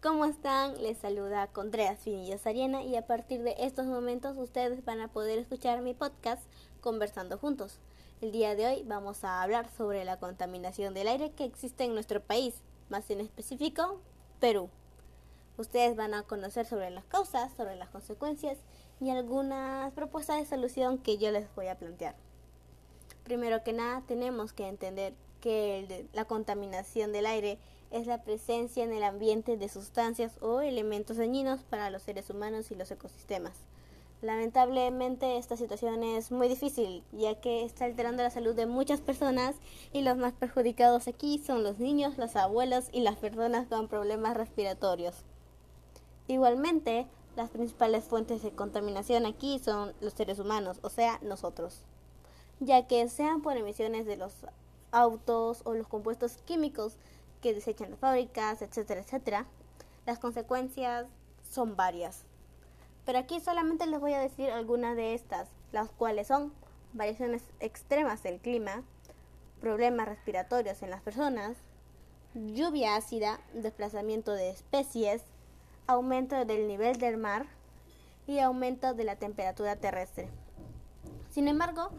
¿cómo están? Les saluda Contreras Finillas Ariena y a partir de estos momentos ustedes van a poder escuchar mi podcast Conversando Juntos. El día de hoy vamos a hablar sobre la contaminación del aire que existe en nuestro país, más en específico, Perú. Ustedes van a conocer sobre las causas, sobre las consecuencias y algunas propuestas de solución que yo les voy a plantear. Primero que nada, tenemos que entender que la contaminación del aire es la presencia en el ambiente de sustancias o elementos dañinos para los seres humanos y los ecosistemas. Lamentablemente esta situación es muy difícil ya que está alterando la salud de muchas personas y los más perjudicados aquí son los niños, los abuelos y las personas con problemas respiratorios. Igualmente, las principales fuentes de contaminación aquí son los seres humanos, o sea, nosotros, ya que sean por emisiones de los autos o los compuestos químicos que desechan las fábricas, etcétera, etcétera, las consecuencias son varias. Pero aquí solamente les voy a decir algunas de estas, las cuales son variaciones extremas del clima, problemas respiratorios en las personas, lluvia ácida, desplazamiento de especies, aumento del nivel del mar y aumento de la temperatura terrestre. Sin embargo,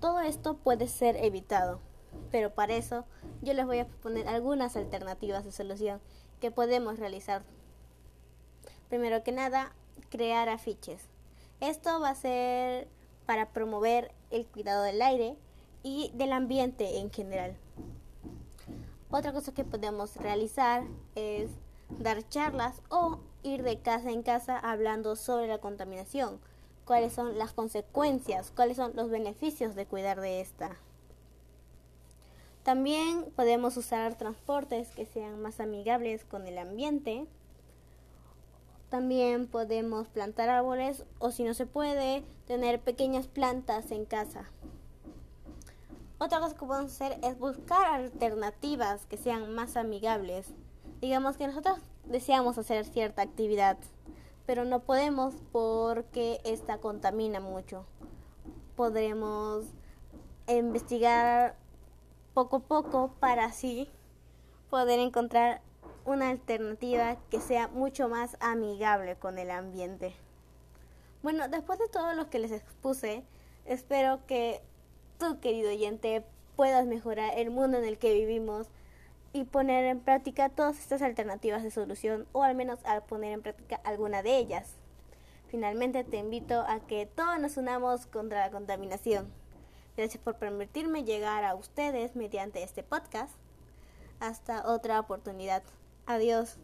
todo esto puede ser evitado, pero para eso yo les voy a proponer algunas alternativas de solución que podemos realizar. Primero que nada, crear afiches. Esto va a ser para promover el cuidado del aire y del ambiente en general. Otra cosa que podemos realizar es dar charlas o ir de casa en casa hablando sobre la contaminación, cuáles son las consecuencias, cuáles son los beneficios de cuidar de esta. También podemos usar transportes que sean más amigables con el ambiente. También podemos plantar árboles o si no se puede, tener pequeñas plantas en casa. Otra cosa que podemos hacer es buscar alternativas que sean más amigables. Digamos que nosotros deseamos hacer cierta actividad, pero no podemos porque esta contamina mucho. Podremos investigar poco a poco para así poder encontrar una alternativa que sea mucho más amigable con el ambiente. Bueno, después de todo lo que les expuse, espero que tú, querido oyente, puedas mejorar el mundo en el que vivimos y poner en práctica todas estas alternativas de solución o al menos a poner en práctica alguna de ellas. Finalmente te invito a que todos nos unamos contra la contaminación. Gracias por permitirme llegar a ustedes mediante este podcast. Hasta otra oportunidad. Adiós.